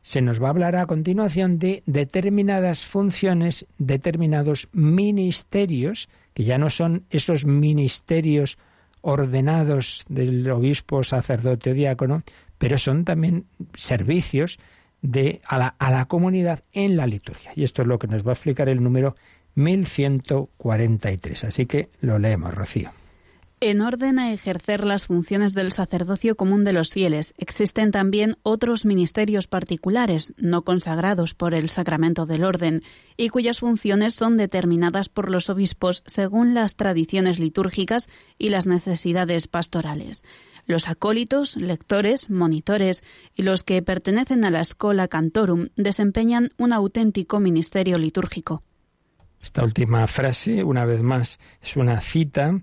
se nos va a hablar a continuación de determinadas funciones, determinados ministerios, que ya no son esos ministerios ordenados del obispo, sacerdote o diácono, pero son también servicios de, a, la, a la comunidad en la liturgia. Y esto es lo que nos va a explicar el número 1143. Así que lo leemos, Rocío. En orden a ejercer las funciones del sacerdocio común de los fieles, existen también otros ministerios particulares, no consagrados por el sacramento del orden, y cuyas funciones son determinadas por los obispos según las tradiciones litúrgicas y las necesidades pastorales. Los acólitos, lectores, monitores y los que pertenecen a la Schola Cantorum desempeñan un auténtico ministerio litúrgico. Esta última frase, una vez más, es una cita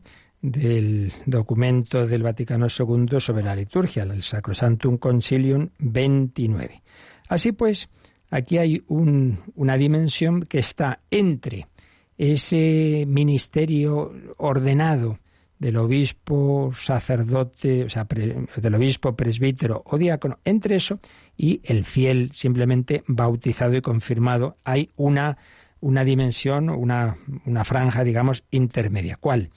del documento del Vaticano II sobre la liturgia, el Sacrosantum Concilium 29. Así pues, aquí hay una dimensión que está entre ese ministerio ordenado del obispo, sacerdote, o sea, del obispo, presbítero o diácono, entre eso y el fiel simplemente bautizado y confirmado, hay una, una dimensión, una, una franja, digamos, intermedia. ¿Cuál?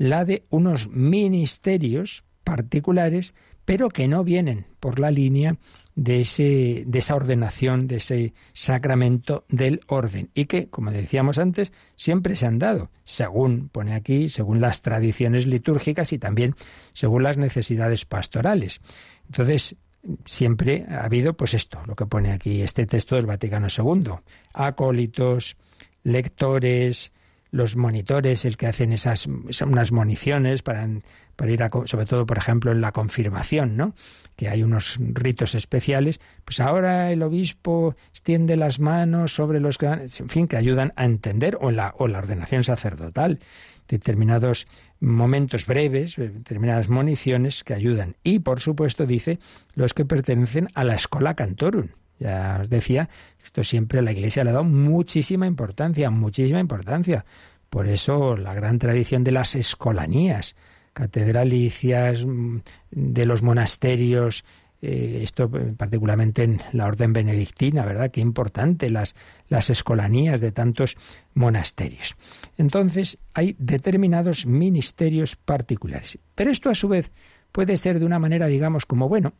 La de unos ministerios particulares, pero que no vienen por la línea de, ese, de esa ordenación, de ese sacramento del orden, y que, como decíamos antes, siempre se han dado, según pone aquí, según las tradiciones litúrgicas y también según las necesidades pastorales. Entonces, siempre ha habido, pues esto, lo que pone aquí este texto del Vaticano II, acólitos, lectores, los monitores, el que hacen esas unas municiones para, para ir a, sobre todo, por ejemplo, en la confirmación, ¿no? Que hay unos ritos especiales. Pues ahora el obispo extiende las manos sobre los que, en fin, que ayudan a entender, o la, o la ordenación sacerdotal, determinados momentos breves, determinadas municiones que ayudan. Y, por supuesto, dice los que pertenecen a la escuela cantorum, ya os decía, esto siempre la Iglesia le ha dado muchísima importancia, muchísima importancia. Por eso la gran tradición de las escolanías, catedralicias, mm, de los monasterios, eh, esto particularmente en la orden benedictina, ¿verdad? Qué importante las, las escolanías de tantos monasterios. Entonces, hay determinados ministerios particulares. Pero esto a su vez puede ser de una manera, digamos, como, bueno,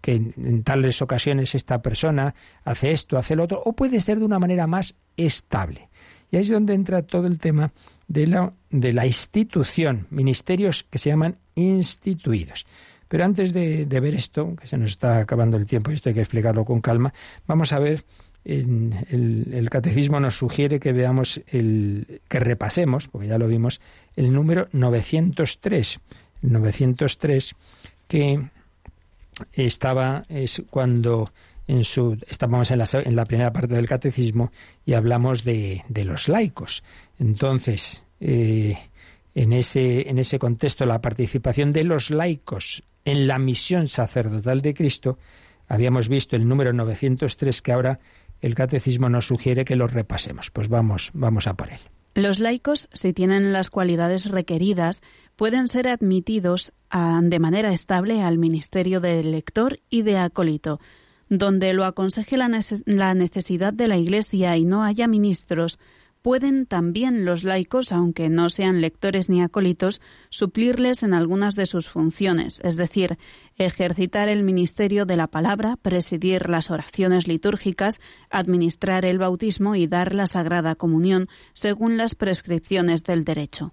que en tales ocasiones esta persona hace esto, hace lo otro, o puede ser de una manera más estable. Y ahí es donde entra todo el tema de la, de la institución, ministerios que se llaman instituidos. Pero antes de, ver esto, que se nos está acabando el tiempo y esto hay que explicarlo con calma, vamos a ver, el, el, catecismo nos sugiere que veamos, el, que repasemos, porque ya lo vimos, el número 903. El 903 que estaba es cuando en su estábamos en la, en la primera parte del catecismo y hablamos de, los laicos. Entonces, eh, en ese, en ese contexto, la participación de los laicos en la misión sacerdotal de Cristo, habíamos visto el número 903 que ahora el catecismo nos sugiere que lo repasemos. Pues vamos, vamos a por él. Los laicos, si tienen las cualidades requeridas, pueden ser admitidos de manera estable al ministerio de lector y de acólito, donde lo aconseje la, necesidad de la Iglesia y no haya ministros, pueden también los laicos, aunque no sean lectores ni acólitos, suplirles en algunas de sus funciones, es decir, ejercitar el ministerio de la palabra, presidir las oraciones litúrgicas, administrar el bautismo y dar la sagrada comunión, según las prescripciones del derecho.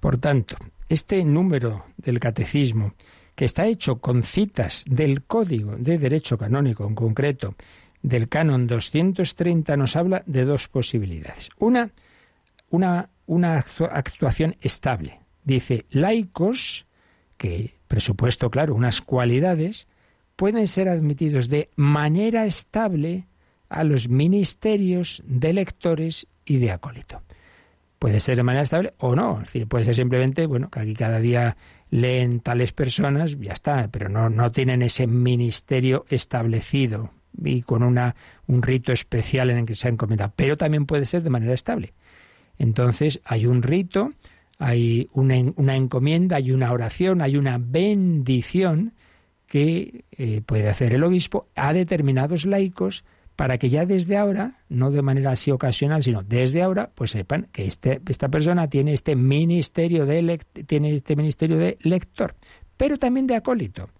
Por tanto, este número del catecismo, que está hecho con citas del Código de Derecho Canónico en concreto, del canon 230, nos habla de dos posibilidades. Una, una, una actuación estable. Dice, laicos, que presupuesto, claro, unas cualidades, pueden ser admitidos de manera estable a los ministerios de lectores y de acólito. Puede ser de manera estable o no. Es decir, puede ser simplemente, bueno, que aquí cada día leen tales personas, ya está, pero no, no tienen ese ministerio establecido y con una, un rito especial en el que se ha encomendado. Pero también puede ser de manera estable. Entonces, hay un rito, hay una, una encomienda, hay una oración, hay una bendición que eh, puede hacer el obispo a determinados laicos para que ya desde ahora, no de manera así ocasional, sino desde ahora, pues sepan que este, esta persona tiene este ministerio de tiene este ministerio de lector, pero también de acólito,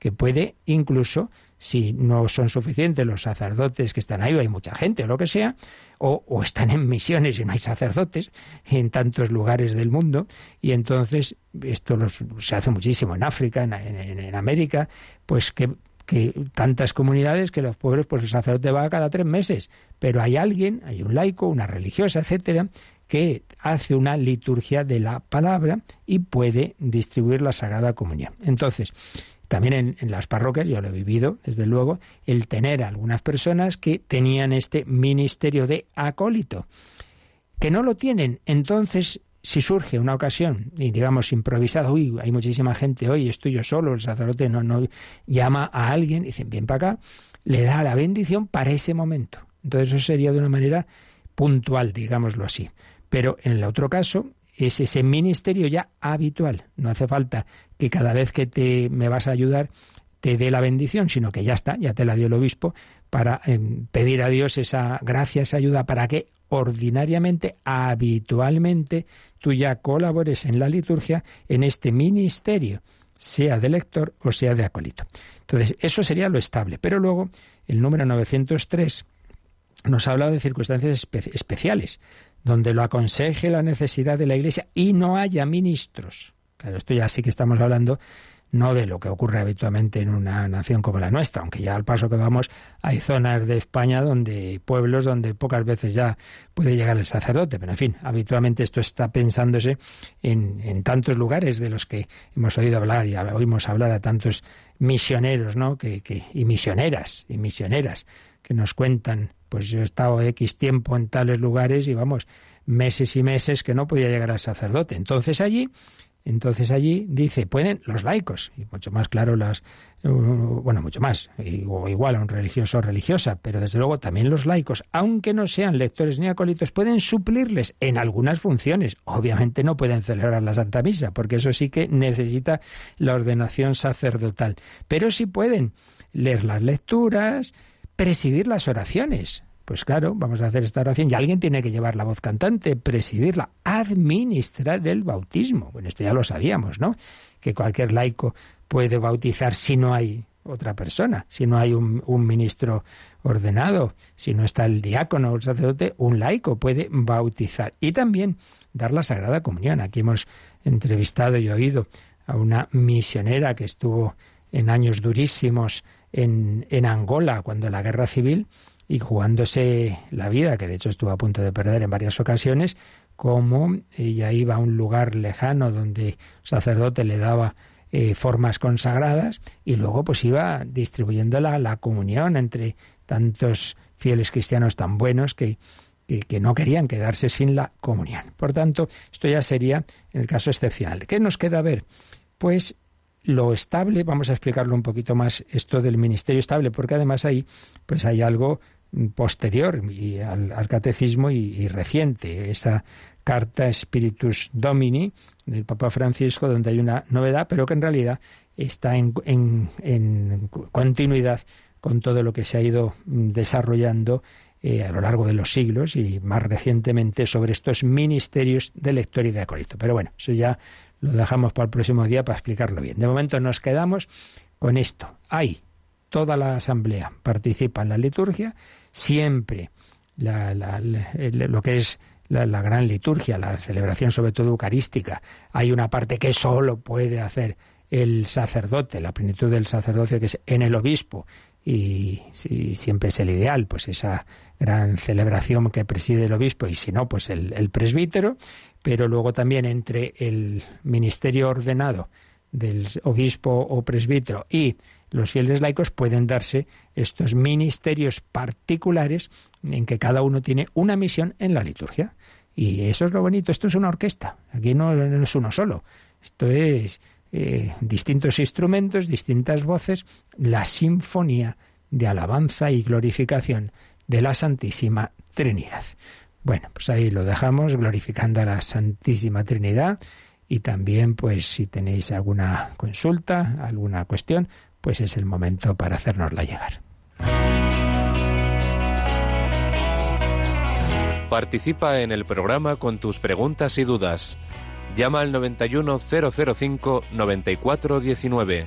que puede incluso, si no son suficientes los sacerdotes que están ahí, o hay mucha gente o lo que sea, o, están en misiones y no hay sacerdotes en tantos lugares del mundo, y entonces esto se hace muchísimo en África, en, en América, pues que que tantas comunidades que los pobres, pues el sacerdote va cada tres meses, pero hay alguien, hay un laico, una religiosa, etcétera, que hace una liturgia de la palabra y puede distribuir la Sagrada Comunión. Entonces, también en, las parroquias, yo lo he vivido, desde luego, el tener algunas personas que tenían este ministerio de acólito, que no lo tienen, entonces si surge una ocasión, y digamos improvisado, uy, hay muchísima gente hoy, estoy yo solo, el sacerdote no, no llama a alguien, dicen, bien para acá, le da la bendición para ese momento. Entonces eso sería de una manera puntual, digámoslo así. Pero en el otro caso, es ese ministerio ya habitual. No hace falta que cada vez que te me vas a ayudar te dé la bendición, sino que ya está, ya te la dio el obispo para em, pedir a Dios esa gracia, esa ayuda para que ordinariamente, habitualmente, tú ya colabores en la liturgia en este ministerio, sea de lector o sea de acolito. Entonces, eso sería lo estable. Pero luego, el número 903 nos ha hablado de circunstancias especiales, donde lo aconseje la necesidad de la Iglesia y no haya ministros. Claro, esto ya sí que estamos hablando no de lo que ocurre habitualmente en una nación como la nuestra, aunque ya al paso que vamos hay zonas de España donde pueblos donde pocas veces ya puede llegar el sacerdote, pero en fin, habitualmente esto está pensándose en, tantos lugares de los que hemos oído hablar y oímos hablar a tantos misioneros, ¿no? Que, y misioneras y misioneras que nos cuentan, pues yo he estado X tiempo en tales lugares y vamos, meses y meses que no podía llegar al sacerdote. Entonces allí entonces allí dice, pueden los laicos, y mucho más claro las, bueno, mucho más, o igual a un religioso o religiosa, pero desde luego también los laicos, aunque no sean lectores ni acólitos, pueden suplirles en algunas funciones. Obviamente no pueden celebrar la Santa Misa, porque eso sí que necesita la ordenación sacerdotal, pero sí pueden leer las lecturas, presidir las oraciones, pues claro, vamos a hacer esta oración y alguien tiene que llevar la voz cantante, presidirla, administrar el bautismo. Bueno, esto ya lo sabíamos, ¿no? Que cualquier laico puede bautizar si no hay otra persona, si no hay un, ministro ordenado, si no está el diácono o el sacerdote, un laico puede bautizar y también dar la Sagrada Comunión. Aquí hemos entrevistado y oído a una misionera que estuvo en años durísimos en, Angola cuando la guerra civil y jugándose la vida, que de hecho estuvo a punto de perder en varias ocasiones, como ella iba a un lugar lejano donde el sacerdote le daba eh, formas consagradas y luego pues iba distribuyendo la, comunión entre tantos fieles cristianos tan buenos que, que, que, no querían quedarse sin la comunión. Por tanto, esto ya sería el caso excepcional. ¿Qué nos queda ver? Pues lo estable, vamos a explicarlo un poquito más, esto del ministerio estable, porque además ahí pues hay algo posterior y al, catecismo y, reciente, esa carta Spiritus Domini del Papa Francisco, donde hay una novedad, pero que en realidad está en, en, continuidad con todo lo que se ha ido desarrollando eh, a lo largo de los siglos y más recientemente sobre estos ministerios de lector y de acólito. Pero bueno, eso ya lo dejamos para el próximo día para explicarlo bien. De momento nos quedamos con esto. Hay toda la asamblea participa en la liturgia siempre lo que es la, gran liturgia, la celebración sobre todo eucarística. Hay una parte que solo puede hacer el sacerdote, la plenitud del sacerdocio que es en el obispo y si siempre es el ideal, pues esa gran celebración que preside el obispo y si no, pues el presbítero, pero luego también entre el ministerio ordenado del obispo o presbítero y los fieles laicos pueden darse estos ministerios particulares en que cada uno tiene una misión en la liturgia. Y eso es lo bonito, esto es una orquesta, aquí no, es uno solo, esto es eh, distintos instrumentos, distintas voces, la sinfonía de alabanza y glorificación de la Santísima Trinidad. Bueno, pues ahí lo dejamos, glorificando a la Santísima Trinidad y también, pues si tenéis alguna consulta, alguna cuestión, pues es el momento para hacernosla llegar. Participa en el programa con tus preguntas y dudas. Llama al 91005 9419.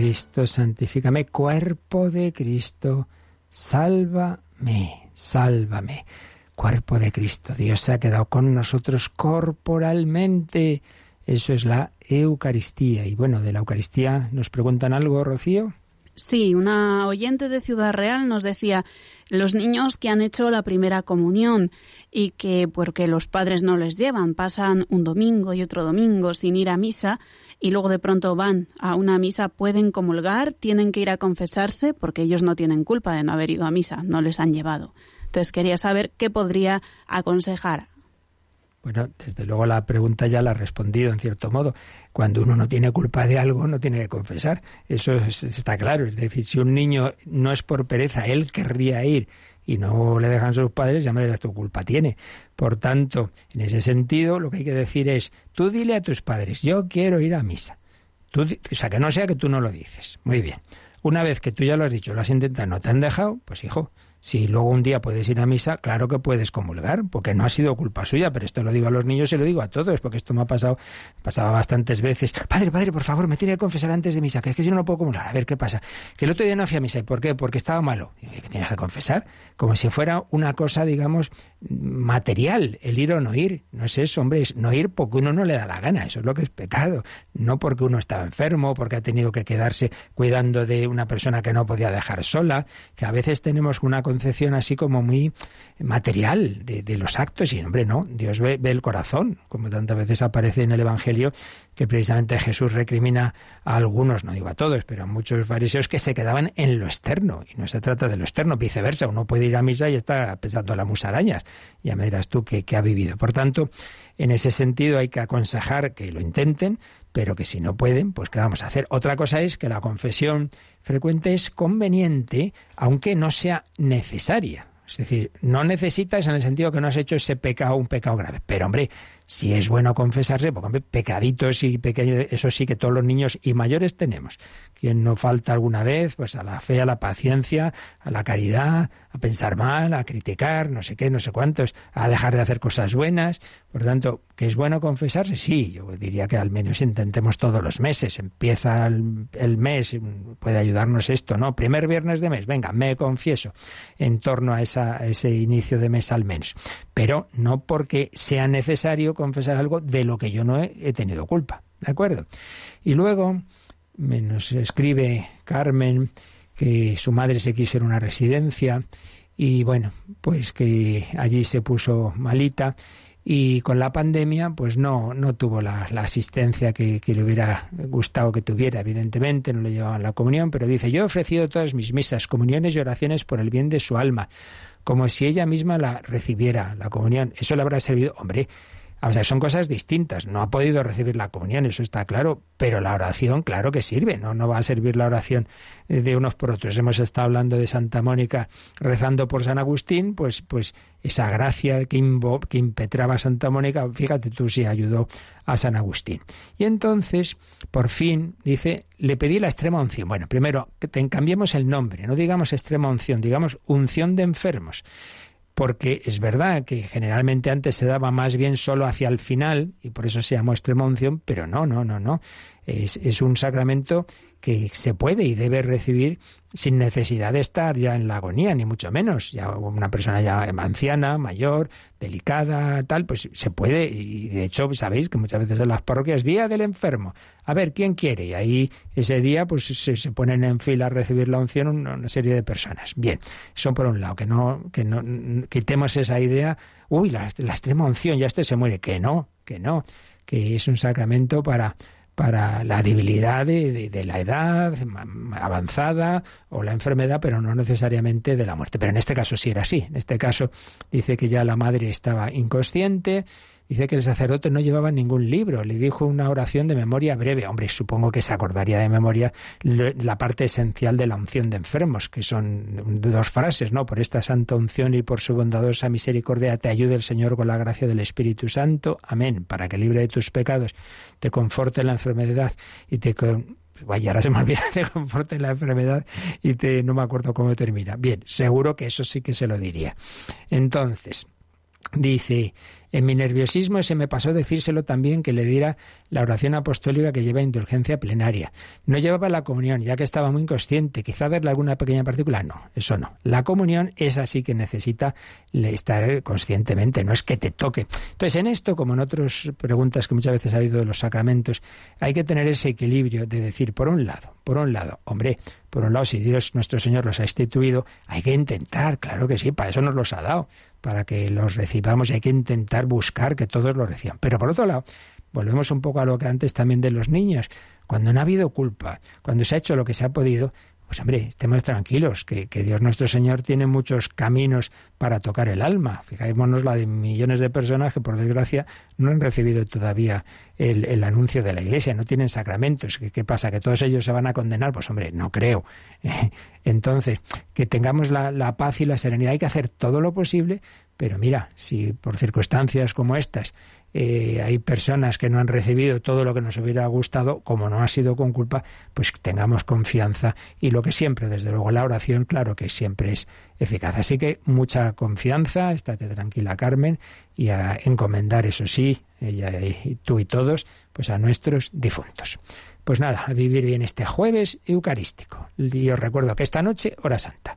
Cristo, santifícame, cuerpo de Cristo, sálvame, sálvame. Cuerpo de Cristo, Dios se ha quedado con nosotros corporalmente. Eso es la Eucaristía. Y bueno, de la Eucaristía nos preguntan algo, Rocío. Sí, una oyente de Ciudad Real nos decía los niños que han hecho la primera comunión y que porque los padres no les llevan, pasan un domingo y otro domingo sin ir a misa, y luego de pronto van a una misa, pueden comulgar, tienen que ir a confesarse porque ellos no tienen culpa de no haber ido a misa, no les han llevado. Entonces quería saber qué podría aconsejar. Bueno, desde luego la pregunta ya la ha respondido en cierto modo. Cuando uno no tiene culpa de algo, no tiene que confesar. Eso está claro. Es decir, si un niño no es por pereza, él querría ir y no le dejan sus padres, ya me dirás tu culpa tiene. Por tanto, en ese sentido, lo que hay que decir es, tú dile a tus padres, yo quiero ir a misa. Tú, o sea, que no sea que tú no lo dices. Muy bien. Una vez que tú ya lo has dicho, lo has intentado, no te han dejado, pues hijo, si luego un día puedes ir a misa, claro que puedes comulgar, porque no ha sido culpa suya, pero esto lo digo a los niños y lo digo a todos, porque esto me ha pasado, pasaba bastantes veces. Padre, padre, por favor, me tiene que confesar antes de misa, que es que si no, no puedo comulgar. A ver qué pasa. Que el otro día no fui a misa. ¿Y por qué? Porque estaba malo. Que tienes que confesar, como si fuera una cosa, digamos, material, el ir o no ir. No es eso, hombre, es no ir porque uno no le da la gana, eso es lo que es pecado. No porque uno estaba enfermo, porque ha tenido que quedarse cuidando de una persona que no podía dejar sola. Que a veces tenemos una concepción así como muy material de, los actos y, hombre, no, Dios ve, el corazón, como tantas veces aparece en el Evangelio que precisamente Jesús recrimina a algunos, no digo a todos, pero a muchos fariseos que se quedaban en lo externo. Y no se trata de lo externo, viceversa. Uno puede ir a misa y está pensando en las musarañas. Ya me dirás tú que, ha vivido. Por tanto, en ese sentido hay que aconsejar que lo intenten, pero que si no pueden, pues ¿qué vamos a hacer? Otra cosa es que la confesión frecuente es conveniente, aunque no sea necesaria. Es decir, no necesitas en el sentido que no has hecho ese pecado, un pecado grave. Pero hombre, si es bueno confesarse, porque pecaditos y pequeños, eso sí que todos los niños y mayores tenemos. Quien no falta alguna vez, pues a la fe, a la paciencia, a la caridad, a pensar mal, a criticar, no sé qué, no sé cuántos, a dejar de hacer cosas buenas. Por tanto, ¿que es bueno confesarse? Sí, yo diría que al menos intentemos todos los meses. Empieza el, mes, puede ayudarnos esto, ¿no? Primer viernes de mes, venga, me confieso en torno a, esa, a ese inicio de mes al menos. Pero no porque sea necesario confesar algo de lo que yo no he, tenido culpa. ¿De acuerdo? Y luego me nos escribe Carmen que su madre se quiso a una residencia y bueno, pues que allí se puso malita y con la pandemia pues no, no tuvo la, asistencia que, que, le hubiera gustado que tuviera, evidentemente, no le llevaban la comunión, pero dice, yo he ofrecido todas mis misas, comuniones y oraciones por el bien de su alma, como si ella misma la recibiera, la comunión. Eso le habrá servido, hombre, o sea, son cosas distintas. No ha podido recibir la comunión, eso está claro, pero la oración, claro que sirve, ¿no? No va a servir la oración de unos por otros. Hemos estado hablando de Santa Mónica rezando por San Agustín, pues, pues esa gracia que, impetraba Santa Mónica, fíjate tú si ayudó a San Agustín. Y entonces, por fin, dice, le pedí la extrema unción. Bueno, primero, que cambiemos el nombre, no digamos extrema unción, digamos unción de enfermos porque es verdad que generalmente antes se daba más bien solo hacia el final, y por eso se llamó extrema unción, pero no, no, no, no. Es, es un sacramento que se puede y debe recibir sin necesidad de estar ya en la agonía, ni mucho menos. Ya una persona ya anciana, mayor, delicada, tal, pues se puede. Y de hecho, sabéis que muchas veces en las parroquias, día del enfermo. A ver, ¿quién quiere? Y ahí ese día, pues se, ponen en fila a recibir la unción una, serie de personas. Bien, eso por un lado, que no, que no quitemos esa idea, uy, la extrema unción, ya este se muere. Que no, que no, que es un sacramento para para la debilidad de, la edad avanzada o la enfermedad, pero no necesariamente de la muerte. Pero en este caso sí era así. En este caso dice que ya la madre estaba inconsciente Dice que el sacerdote no llevaba ningún libro, le dijo una oración de memoria breve. Hombre, supongo que se acordaría de memoria la parte esencial de la unción de enfermos, que son dos frases, ¿no? Por esta santa unción y por su bondadosa misericordia te ayude el Señor con la gracia del Espíritu Santo. Amén. Para que libre de tus pecados, te conforte en la enfermedad y te vaya, ahora se me olvida, <laughs> te conforte la enfermedad y te, no me acuerdo cómo termina. Bien, seguro que eso sí que se lo diría. Entonces, dice, en mi nerviosismo se me pasó decírselo también que le diera la oración apostólica que lleva indulgencia plenaria. No llevaba la comunión, ya que estaba muy inconsciente. Quizá darle alguna pequeña partícula. No, eso no. La comunión es así que necesita estar conscientemente, no es que te toque. Entonces, en esto, como en otras preguntas que muchas veces ha habido de los sacramentos, hay que tener ese equilibrio de decir, por un lado, por un lado, hombre, por un lado, si Dios nuestro Señor los ha instituido, hay que intentar, claro que sí, para eso nos los ha dado, para que los recibamos y hay que intentar buscar que todos lo reciban. Pero por otro lado, volvemos un poco a lo que antes también de los niños. Cuando no ha habido culpa, cuando se ha hecho lo que se ha podido, pues hombre, estemos tranquilos, que, Dios nuestro Señor tiene muchos caminos para tocar el alma. Fijémonos la de millones de personas que por desgracia no han recibido todavía el, anuncio de la Iglesia, no tienen sacramentos. ¿Qué, ¿Qué, pasa? ¿Que todos ellos se van a condenar? Pues hombre, no creo. <laughs> Entonces, que tengamos la, la paz y la serenidad. Hay que hacer todo lo posible, pero mira, si por circunstancias como estas eh, hay personas que no han recibido todo lo que nos hubiera gustado, como no ha sido con culpa, pues tengamos confianza y lo que siempre, desde luego la oración, claro que siempre es eficaz. Así que mucha confianza, estate tranquila Carmen, y a encomendar, eso sí, ella y tú y todos, pues a nuestros difuntos. Pues nada, a vivir bien este jueves eucarístico. Y os recuerdo que esta noche, hora santa.